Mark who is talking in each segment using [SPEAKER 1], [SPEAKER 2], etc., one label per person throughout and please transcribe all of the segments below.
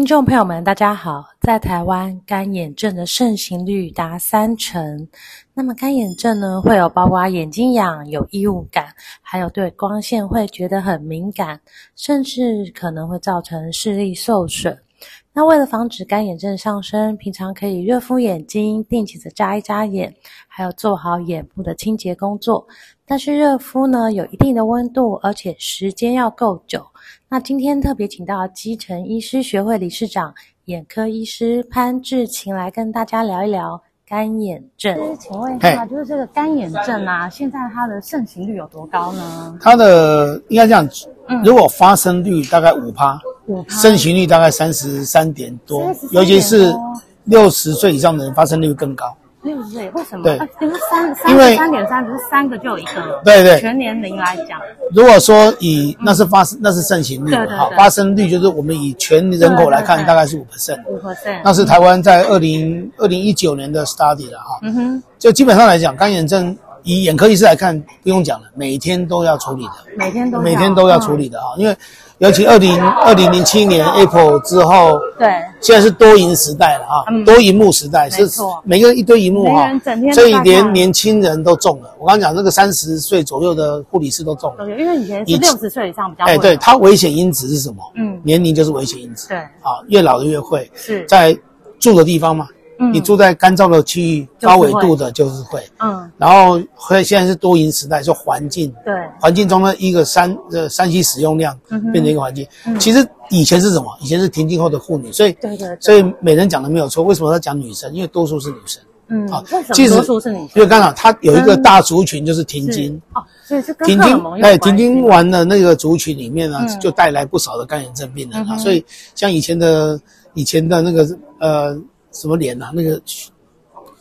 [SPEAKER 1] 听众朋友们，大家好。在台湾，干眼症的盛行率达三成。那么，干眼症呢，会有包括眼睛痒、有异物感，还有对光线会觉得很敏感，甚至可能会造成视力受损。那为了防止干眼症上升，平常可以热敷眼睛，定期的眨一眨眼，还有做好眼部的清洁工作。但是热敷呢，有一定的温度，而且时间要够久。那今天特别请到基层医师学会理事长、眼科医师潘志勤来跟大家聊一聊干眼症。请问一下，就是这个干眼症啊，现在它的盛行率有多高呢？
[SPEAKER 2] 它的应该这样，如果发生率大概五趴，五趴，盛行率大概三十三点多，尤其是六十岁以上的人发生率更高。
[SPEAKER 1] 六十岁为什么？
[SPEAKER 2] 对，
[SPEAKER 1] 就是三三三点三，不是三个就有一个了。
[SPEAKER 2] 对对，
[SPEAKER 1] 全年龄来讲，
[SPEAKER 2] 如果说以那是发生，那是盛行率，好，发生率就是我们以全人口来看，大概是五 percent，五 percent，那是台湾在二零二零一九年的 study 了哈。嗯哼，就基本上来讲，干眼症以眼科医师来看，不用讲了，每天都要处理的，每天都每天都要处理的啊，因为。尤其二零二零零七年 Apple 之后，对，现在是多萤时代了啊，多银幕时代，是每个人一堆银幕哈，所以连年轻人都中了。我刚刚讲那个三十岁左右的护理师都中了，
[SPEAKER 1] 因为以前是六十岁以上比较。
[SPEAKER 2] 哎，对，它危险因子是什么？嗯，年龄就是危险因子。对，啊，越老的越会。是在住的地方嘛。你住在干燥的区域，高纬度的就是会，嗯，然后会现在是多云时代，就环境，对，环境中的一个三呃三 C 使用量变成一个环境。其实以前是什么？以前是停经后的妇女，所以对对，所以美人讲的没有错。为什么要讲女生？因为多数是女生，嗯，啊，其实多数是女生，因为刚好它有一个大族群就是停经，哦，所以是停经，哎，停经完的那个族群里面呢，就带来不少的干眼症病人啊。所以像以前的以前的那个呃。什么脸啊？那个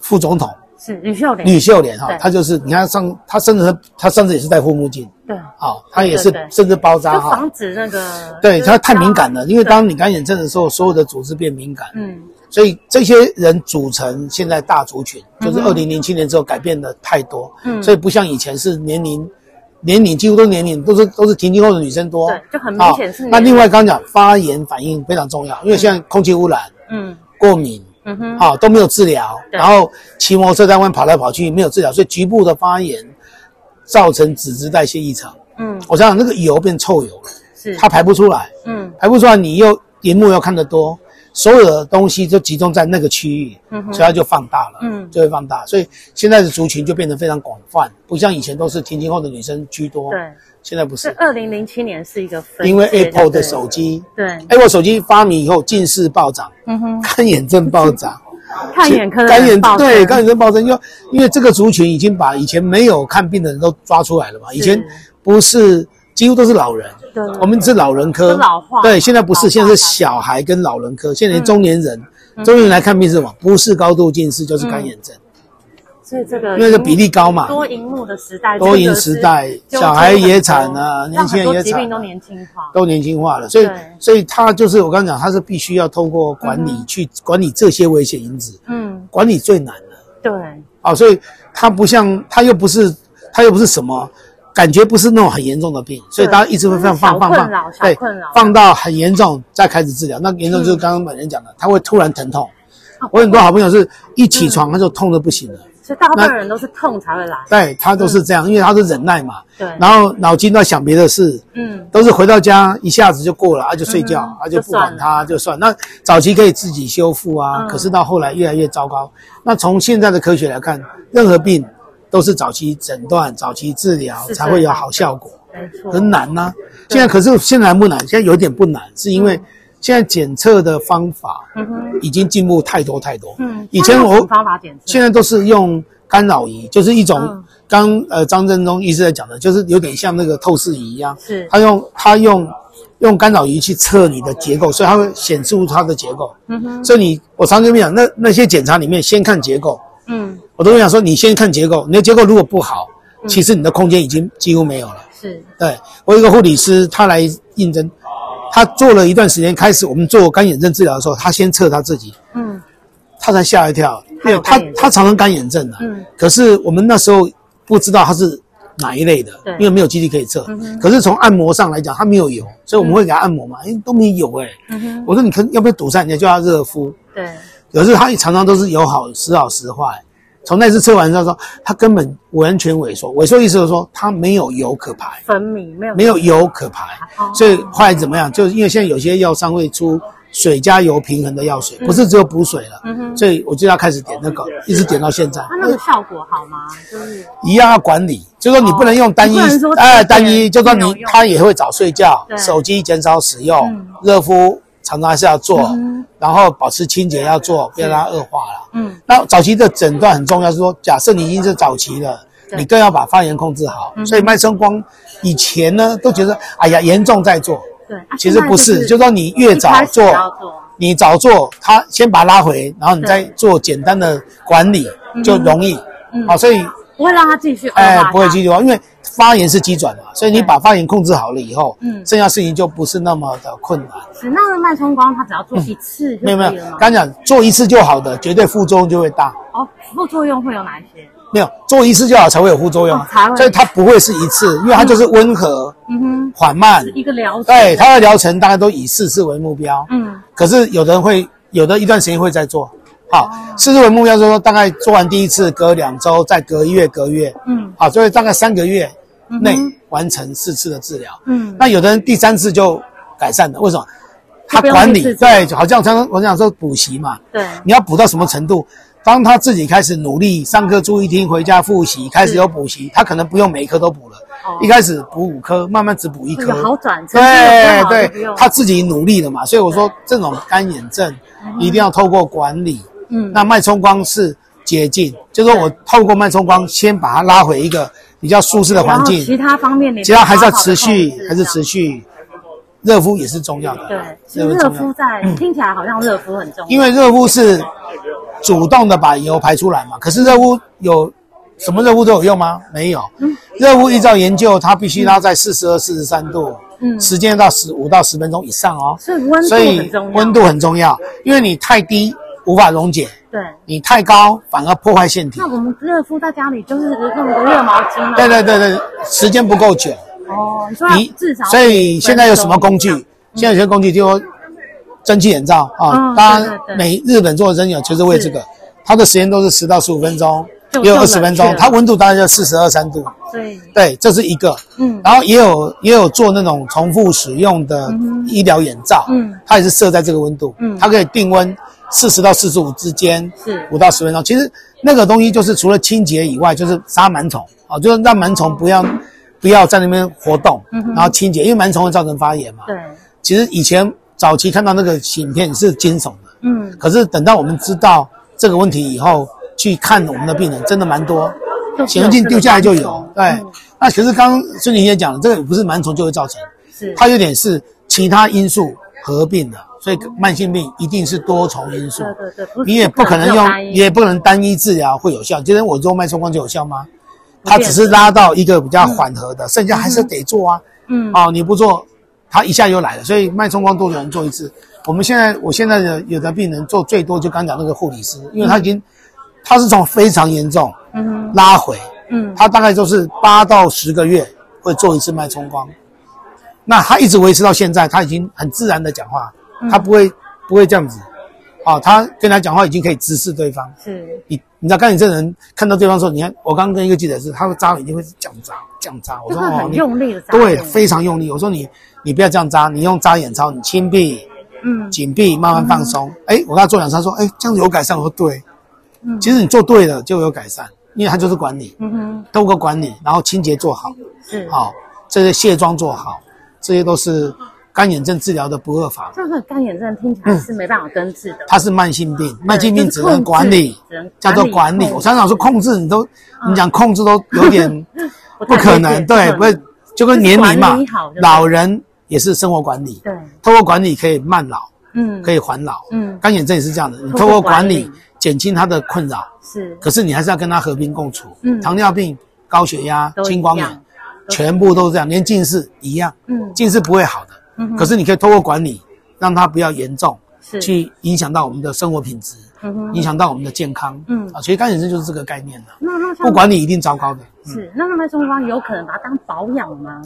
[SPEAKER 2] 副总统。
[SPEAKER 1] 是吕秀莲，
[SPEAKER 2] 吕秀莲哈，他就是你看上他甚至他甚至也是戴护目镜，对，啊，他也是甚至包扎哈，
[SPEAKER 1] 防止那个，
[SPEAKER 2] 对他太敏感了，因为当你干眼症的时候，所有的组织变敏感，嗯，所以这些人组成现在大族群，就是二零零七年之后改变的太多，嗯，所以不像以前是年龄年龄几乎都年龄都是都是停经后的女生多，
[SPEAKER 1] 对，就很明显是。
[SPEAKER 2] 那另外刚刚讲发炎反应非常重要，因为现在空气污染，嗯，过敏。嗯哼，好，都没有治疗，然后骑摩托车在外面跑来跑去，没有治疗，所以局部的发炎造成脂质代谢异常。嗯，我想想那个油变臭油了，是。它排不出来。嗯，排不出来，你又荧幕又看得多，所有的东西就集中在那个区域，嗯，所以它就放大了，嗯，就会放大，所以现在的族群就变得非常广泛，不像以前都是停经后的女生居多。对。现在不是，
[SPEAKER 1] 二零零七年是一个分，
[SPEAKER 2] 因为 Apple 的手机，对，Apple 手机发明以后，近视暴涨，嗯哼，干眼症暴涨，
[SPEAKER 1] 看眼科的
[SPEAKER 2] 干眼对干眼症暴增，因为因为这个族群已经把以前没有看病的人都抓出来了嘛，以前不是几乎都是老人，对，我们是老人科，老化，对，现在不是，现在是小孩跟老人科，现在连中年人，中年人来看病是什么？不是高度近视就是干眼症。
[SPEAKER 1] 所以这个
[SPEAKER 2] 因为这比例高嘛，
[SPEAKER 1] 多荧幕的时代，
[SPEAKER 2] 多荧时代，小孩也惨啊，年轻人也惨，疾
[SPEAKER 1] 病都年轻化，
[SPEAKER 2] 都年轻化了。所以，所以他就是我刚刚讲，他是必须要透过管理去管理这些危险因子。嗯，管理最难的。对。啊，所以他不像，他又不是，他又不是什么，感觉不是那种很严重的病，所以大家一直会放放放放，对，放到很严重再开始治疗。那严重就是刚刚本人讲的，他会突然疼痛。我很多好朋友是一起床他就痛得不行了。
[SPEAKER 1] 所以大部分人都是痛才会来，
[SPEAKER 2] 对，他都是这样，因为他是忍耐嘛，对，然后脑筋都在想别的事，嗯，都是回到家一下子就过了，他就睡觉，他就不管他就算。那早期可以自己修复啊，可是到后来越来越糟糕。那从现在的科学来看，任何病都是早期诊断、早期治疗才会有好效果，很难呐。现在可是现在不难，现在有点不难，是因为现在检测的方法，已经进步太多太多。嗯，以前我方法检测，现在都是用干扰仪，就是一种刚呃张振中医师在讲的，就是有点像那个透视仪一样，
[SPEAKER 1] 是，
[SPEAKER 2] 他用他用用干扰仪去测你的结构，所以他会显出它的结构。嗯哼，所以你我常跟你讲，那那些检查里面先看结构。嗯，我都跟你讲说，你先看结构，你的结构如果不好，嗯、其实你的空间已经几乎没有了。
[SPEAKER 1] 是，
[SPEAKER 2] 对，我有一个护理师，他来应征，他做了一段时间，开始我们做干眼症治疗的时候，他先测他自己。嗯。他才吓一跳，因为他他常常干眼症的，嗯，可是我们那时候不知道他是哪一类的，对，因为没有机器可以测，嗯，可是从按摩上来讲，他没有油，所以我们会给他按摩嘛，哎，都没有哎，嗯，我说你可要不要堵塞？人家叫他热敷，对，可是他常常都是有好时好时坏，从那次测完之后说，他根本完全萎缩，萎缩意思就是说他没有油可排，
[SPEAKER 1] 分泌没有。
[SPEAKER 2] 没有油可排，所以后来怎么样？就是因为现在有些药商会出。水加油平衡的药水，不是只有补水了，所以我就要开始点那个，一直点到现在。
[SPEAKER 1] 它那个效果好吗？就是。
[SPEAKER 2] 一样要管理，就说你不能用单一，哎，单一，就说你他也会早睡觉，手机减少使用，热敷常常还是要做，然后保持清洁要做，不要让它恶化了。嗯，那早期的诊断很重要，是说假设你已经是早期了，你更要把发炎控制好。所以脉冲光以前呢都觉得，哎呀，严重再做。对，其实不是，就是说你越早做，你早做，他先把它拉回，然后你再做简单的管理，就容易。好，所以
[SPEAKER 1] 不会让它继续，
[SPEAKER 2] 哎，不会继续，因为发炎是急转的，所以你把发炎控制好了以后，嗯，剩下事情就不是那么的困难。
[SPEAKER 1] 是，那个脉冲光它只要做一次？没有没有，
[SPEAKER 2] 刚讲做一次就好的，绝对副作用就会大。
[SPEAKER 1] 哦，副作用会有哪一些？
[SPEAKER 2] 没有做一次就好，才会有副作用，所以它不会是一次，因为它就是温和、嗯哼、缓慢
[SPEAKER 1] 一个疗程。
[SPEAKER 2] 对，它的疗程大概都以四次为目标。嗯，可是有的人会有的一段时间会再做，好，四次为目标，就是说大概做完第一次，隔两周，再隔一月，隔月，嗯，好，所以大概三个月内完成四次的治疗。嗯，那有的人第三次就改善了，为什么？他管理对，好像常常我想说补习嘛，对，你要补到什么程度？当他自己开始努力上课注意听，回家复习，开始有补习，他可能不用每一科都补了。一开始补五科，慢慢只补一科。
[SPEAKER 1] 好转，
[SPEAKER 2] 对对，他自己努力了嘛。所以我说，这种干眼症一定要透过管理。嗯，那脉冲光是捷径，就是说我透过脉冲光先把它拉回一个比较舒适的环境。
[SPEAKER 1] 其他方面，
[SPEAKER 2] 其他还是要持续，还是持续。热敷也是重要的。
[SPEAKER 1] 对，其实热敷在听起来好像热敷很重要，
[SPEAKER 2] 因为热敷是。主动的把油排出来嘛？可是热敷有什么热敷都有用吗？没有。热敷依照研究，它必须拉在四十二、四十三度，嗯，时间到十五到十分钟以上哦。
[SPEAKER 1] 所以温度很重要。
[SPEAKER 2] 温度很重要，因为你太低无法溶解，对，你太高反而破坏腺体。
[SPEAKER 1] 那我们热敷在家里就是用个热毛巾。
[SPEAKER 2] 对对对对，时间不够久。
[SPEAKER 1] 哦，你说你至少。
[SPEAKER 2] 所以现在有什么工具？现在有些工具就。蒸汽眼罩啊，当然每日本做的针灸就是为这个，它的时间都是十到十五分钟，也有二十分钟，它温度大概就四十二三度。对对，这是一个。嗯，然后也有也有做那种重复使用的医疗眼罩，嗯，它也是设在这个温度，嗯，它可以定温四十到四十五之间，是。五到十分钟。其实那个东西就是除了清洁以外，就是杀螨虫。啊，就是让螨虫不要不要在那边活动，然后清洁，因为螨虫会造成发炎嘛。对，其实以前。早期看到那个影片是惊悚的，嗯，可是等到我们知道这个问题以后，去看我们的病人真的蛮多，显微镜丢下来就有，对。嗯、那可是刚刚孙女士也讲了，这个不是螨虫就会造成，是。它有点是其他因素合并的，所以慢性病一定是多重因素，对对对，你也不可能用，你也不能单一治疗会有效。今天我做脉冲光就有效吗？它只是拉到一个比较缓和的，嗯、剩下还是得做啊，嗯，哦，你不做。它一下又来了，所以脉冲光多久能做一次？我们现在，我现在的有的病人做最多就刚讲那个护理师，因为他已经，嗯、他是从非常严重，嗯哼，拉回，嗯，他大概就是八到十个月会做一次脉冲光，那他一直维持到现在，他已经很自然的讲话，他不会不会这样子，啊，他跟他讲话已经可以直视对方，是，你你知道，刚你这人看到对方说，你看我刚刚跟一个记者是，他会扎，一定会讲扎讲扎，我说哦，
[SPEAKER 1] 很用力的扎，
[SPEAKER 2] 对，非常用力，我说你。你不要这样扎，你用扎眼操，你轻闭，嗯，紧闭，慢慢放松。哎、嗯，我跟他做两次，说，哎，这样子有改善。我说对，嗯，其实你做对了就有改善，因为他就是管理，嗯哼，透过管理，然后清洁做好，是，好，这些卸妆做好，这些都是干眼症治疗的不二法。
[SPEAKER 1] 这个干眼症听起来是没办法根治的。
[SPEAKER 2] 它是慢性病，慢性病只能管理，叫做管理。我常常说控制，你都你讲控制都有点 不可能。对，不是就跟年龄嘛，老人也是生活管理。对，透过管理可以慢老，嗯，可以缓老。嗯，干眼症也是这样的，你透过管理减轻他的困扰。是，可是你还是要跟他和平共处。嗯，糖尿病、高血压、青光眼。全部都是这样，连近视一样。嗯，近视不会好的。嗯，可是你可以透过管理，让它不要严重，是去影响到我们的生活品质，嗯哼，影响到我们的健康。嗯啊，其实干眼症就是这个概念的。那那不管你一定糟糕的。是，那那脉冲光有可能把它当保养吗？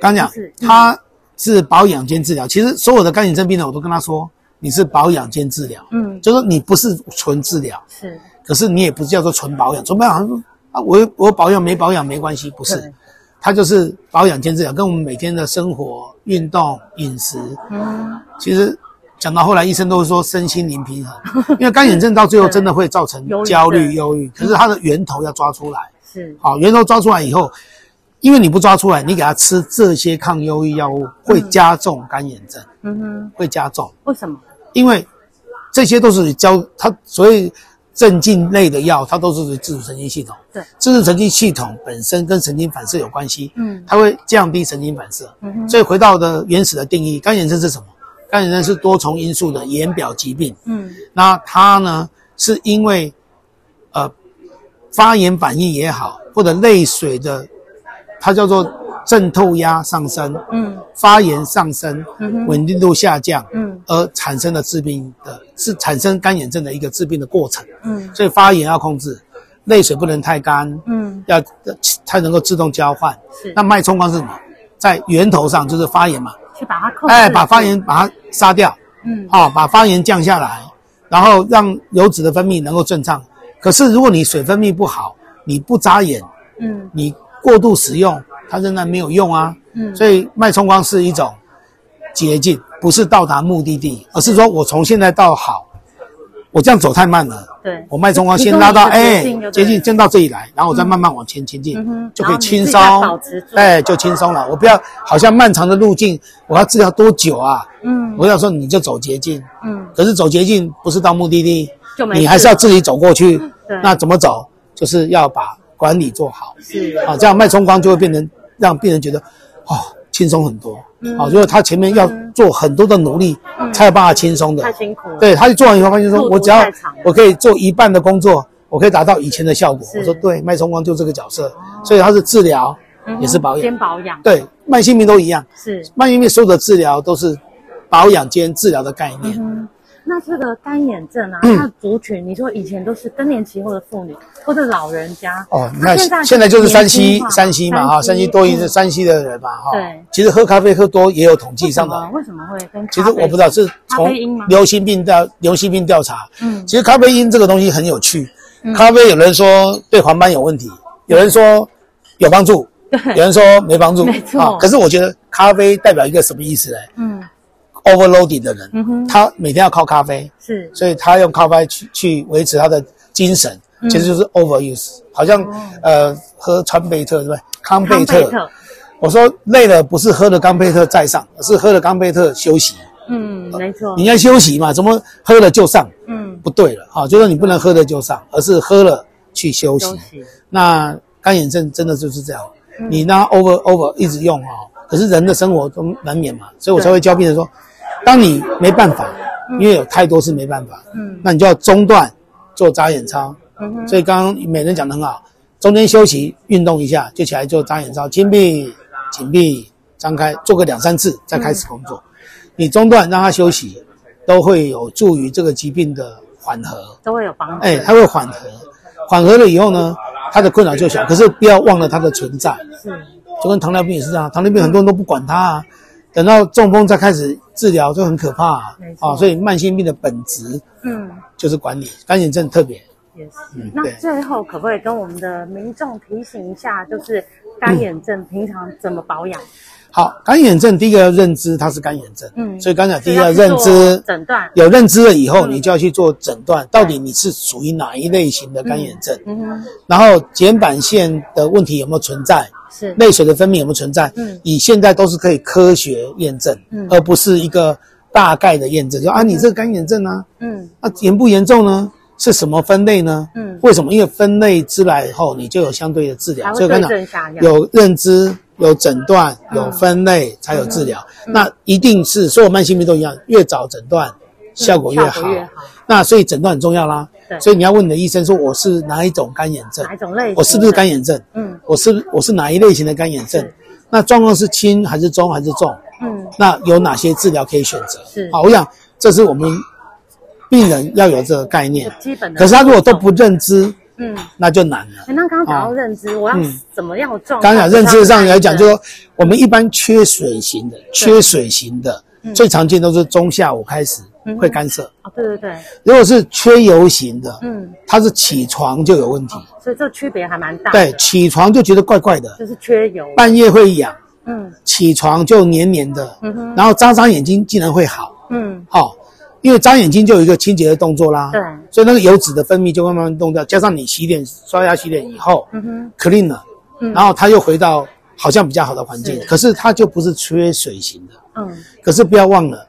[SPEAKER 2] 刚讲，它是保养兼治疗。其实所有的干眼症病人，我都跟他说，你是保养兼治疗。嗯，就是你不是纯治疗。是，可是你也不是叫做纯保养。纯保养说啊，我我保养没保养没关系，不是。它就是保养兼治疗，跟我们每天的生活、运动、饮食，嗯，其实讲到后来，医生都会说身心灵平衡，因为干眼症到最后真的会造成 焦虑、忧郁，可是它的源头要抓出来，是。好，源头抓出来以后，因为你不抓出来，你给他吃这些抗忧郁药物，会加重干眼症，嗯哼，会加重，为什么？因为这些都是焦，它，所以。镇静类的药，它都是自主神经系统。对，自主神经系统本身跟神经反射有关系。嗯，它会降低神经反射。嗯，所以回到的原始的定义，干眼症是什么？干眼症是多重因素的眼表疾病。嗯，那它呢，是因为呃发炎反应也好，或者泪水的，它叫做。渗透压上升，嗯，发炎上升，嗯，稳定度下降，嗯，而产生的致病的，是产生干眼症的一个致病的过程，嗯，所以发炎要控制，泪水不能太干，嗯，要才能够自动交换，是。那脉冲光是什么？在源头上就是发炎嘛，去把它控制，哎，把发炎把它杀掉，嗯，好，把发炎降下来，然后让油脂的分泌能够顺畅。可是如果你水分泌不好，你不眨眼，嗯，你过度使用。它仍然没有用啊，嗯，所以脉冲光是一种捷径，不是到达目的地，而是说我从现在到好，我这样走太慢了，对，我脉冲光先拉到哎，捷径先到这里来，然后我再慢慢往前前进，嗯，就可以轻松，哎，就轻松了。我不要好像漫长的路径，我要治疗多久啊？嗯，我要说你就走捷径，嗯，可是走捷径不是到目的地，就，你还是要自己走过去，对，那怎么走？就是要把管理做好，是。啊，这样脉冲光就会变成。让病人觉得，哦，轻松很多。嗯，啊，因为他前面要做很多的努力，嗯，才有办法轻松的。太辛苦了。对，他就做完以后发现说，我只要我可以做一半的工作，我可以达到以前的效果。我说对，脉冲光就这个角色，所以它是治疗，也是保养。兼保养。对，慢性病都一样。是。慢性病所有的治疗都是保养兼治疗的概念。那这个干眼症啊，它的族群，你说以前都是更年期后的妇女或者老人家哦，那现在现在就是山西山西嘛哈，山西多一是山西的人嘛哈。对，其实喝咖啡喝多也有统计上的。为什么会跟？其实我不知道是从流行病调流行病调查。嗯，其实咖啡因这个东西很有趣。咖啡有人说对黄斑有问题，有人说有帮助，有人说没帮助。没错。可是我觉得咖啡代表一个什么意思呢？嗯。Overloaded 的人，嗯，他每天要靠咖啡，是，所以他用咖啡去去维持他的精神，嗯、其实就是 overuse，好像、哦、呃喝川贝特对不对？康贝特，我说累了不是喝了康贝特再上，而是喝了康贝特休息。嗯，没错，你要休息嘛，怎么喝了就上？嗯，不对了啊，就是你不能喝了就上，而是喝了去休息。休息。那干眼症真的就是这样，嗯、你那 over over 一直用啊，可是人的生活中难免嘛，所以我才会教病人说。当你没办法，因为有太多是没办法，嗯，那你就要中断做眨眼操，嗯，所以刚刚美人讲得很好，中间休息运动一下就起来做眨眼操，轻闭、紧闭、张开，做个两三次再开始工作。嗯、你中断让他休息，都会有助于这个疾病的缓和，都会有帮助。哎，它会缓和，缓和了以后呢，他的困扰就小，可是不要忘了它的存在。是，就跟糖尿病也是这样，糖尿病很多人都不管它啊。等到中风再开始治疗就很可怕啊，啊，所以慢性病的本质，嗯，就是管理，干眼症特别也是。嗯、那最后可不可以跟我们的民众提醒一下，就是干眼症平常怎么保养？嗯、好，干眼症第一个要认知它是干眼症，嗯，所以刚才第一个要认知诊断，有认知了以后，你就要去做诊断，到底你是属于哪一类型的干眼症，嗯，嗯，然后睑板腺的问题有没有存在？是泪水的分泌有没有存在？嗯，以现在都是可以科学验证，嗯，而不是一个大概的验证，就啊，你这个干眼症啊，嗯，那严不严重呢？是什么分类呢？嗯，为什么？因为分类之来以后，你就有相对的治疗，所以跟讲有认知、有诊断、有分类才有治疗。那一定是所有慢性病都一样，越早诊断效果越好。那所以诊断很重要啦。所以你要问你的医生说，我是哪一种干眼症？哪一种类型？我是不是干眼症？嗯，我是我是哪一类型的干眼症？那状况是轻还是中还是重？嗯，那有哪些治疗可以选择？是好，我想这是我们病人要有这个概念。基本的。可是他如果都不认知，嗯，那就难了。
[SPEAKER 1] 那刚刚讲到认知，我要怎么样状况？
[SPEAKER 2] 刚刚讲认知上来讲，就是说我们一般缺水型的，缺水型的最常见都是中下午开始。会干涩
[SPEAKER 1] 啊，对对对。
[SPEAKER 2] 如果是缺油型的，嗯，它是起床就有问题，
[SPEAKER 1] 所以这区别还蛮大。
[SPEAKER 2] 对，起床就觉得怪怪的，
[SPEAKER 1] 就是缺油。
[SPEAKER 2] 半夜会痒，嗯，起床就黏黏的，嗯哼，然后眨眨眼睛竟然会好，嗯，好，因为眨眼睛就有一个清洁的动作啦，对，所以那个油脂的分泌就慢慢动掉，加上你洗脸、刷牙、洗脸以后，嗯哼，clean 了，嗯，然后它又回到好像比较好的环境，可是它就不是缺水型的，嗯，可是不要忘了。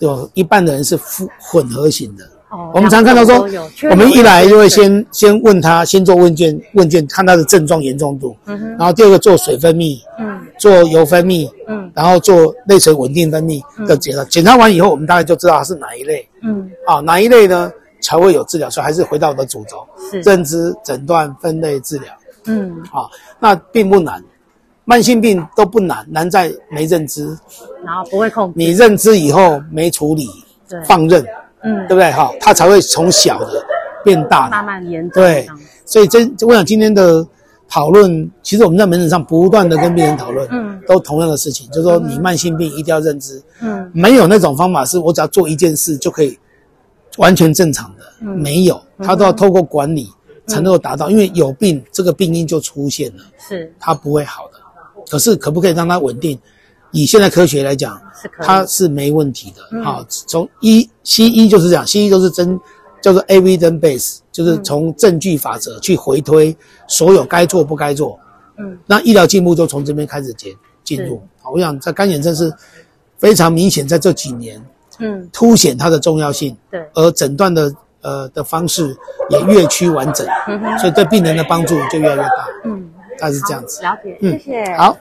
[SPEAKER 2] 有一半的人是混混合型的，哦，我们常看到说，我们一来就会先先问他，先做问卷，问卷看他的症状严重度，嗯哼，然后第二个做水分泌，嗯，做油分泌，嗯，然后做泪水稳定分泌的检查，检查完以后，我们大概就知道它是哪一类，嗯，啊，哪一类呢才会有治疗，所以还是回到我的主轴，是。认知、诊断、分类、治疗，嗯，啊，那并不难。慢性病都不难，难在没认知，
[SPEAKER 1] 然后不会控制。
[SPEAKER 2] 你认知以后没处理，对，放任，嗯，对不对？哈，它才会从小的变大，
[SPEAKER 1] 慢慢严重。
[SPEAKER 2] 对，所以真我想今天的讨论，其实我们在门诊上不断的跟病人讨论，嗯，都同样的事情，就是说你慢性病一定要认知，嗯，没有那种方法是我只要做一件事就可以完全正常的，嗯，没有，他都要透过管理才能够达到，因为有病这个病因就出现了，是，它不会好的。可是可不可以让它稳定？以现在科学来讲，它是没问题的。好，从医西医就是这样，西医都是真叫做 evidence base，就是从证据法则去回推所有该做不该做。嗯，那医疗进步就从这边开始进进入。好，我想在干眼症是非常明显，在这几年，嗯，凸显它的重要性。对，而诊断的呃的方式也越趋完整，所以对病人的帮助就越来越大。嗯。大概是这样子，
[SPEAKER 1] 了解，嗯，谢谢，
[SPEAKER 2] 好。